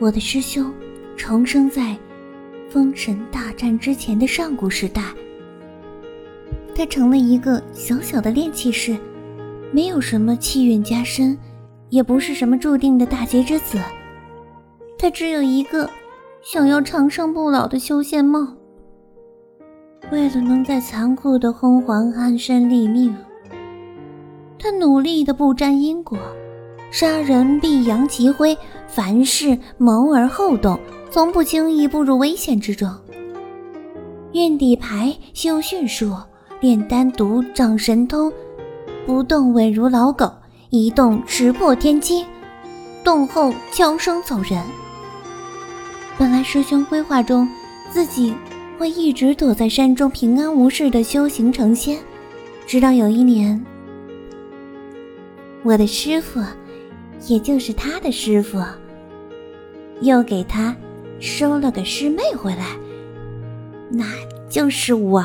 我的师兄重生在封神大战之前的上古时代，他成了一个小小的炼气士，没有什么气运加身，也不是什么注定的大劫之子，他只有一个想要长生不老的修仙梦。为了能在残酷的红环安身立命，他努力的不沾因果。杀人必扬其灰，凡事谋而后动，从不轻易步入危险之中。运底牌修训术，炼丹毒掌神通，不动稳如老狗，一动石破天惊，动后悄声走人。本来师兄规划中，自己会一直躲在山中平安无事的修行成仙，直到有一年，我的师傅。也就是他的师傅，又给他收了个师妹回来，那就是我。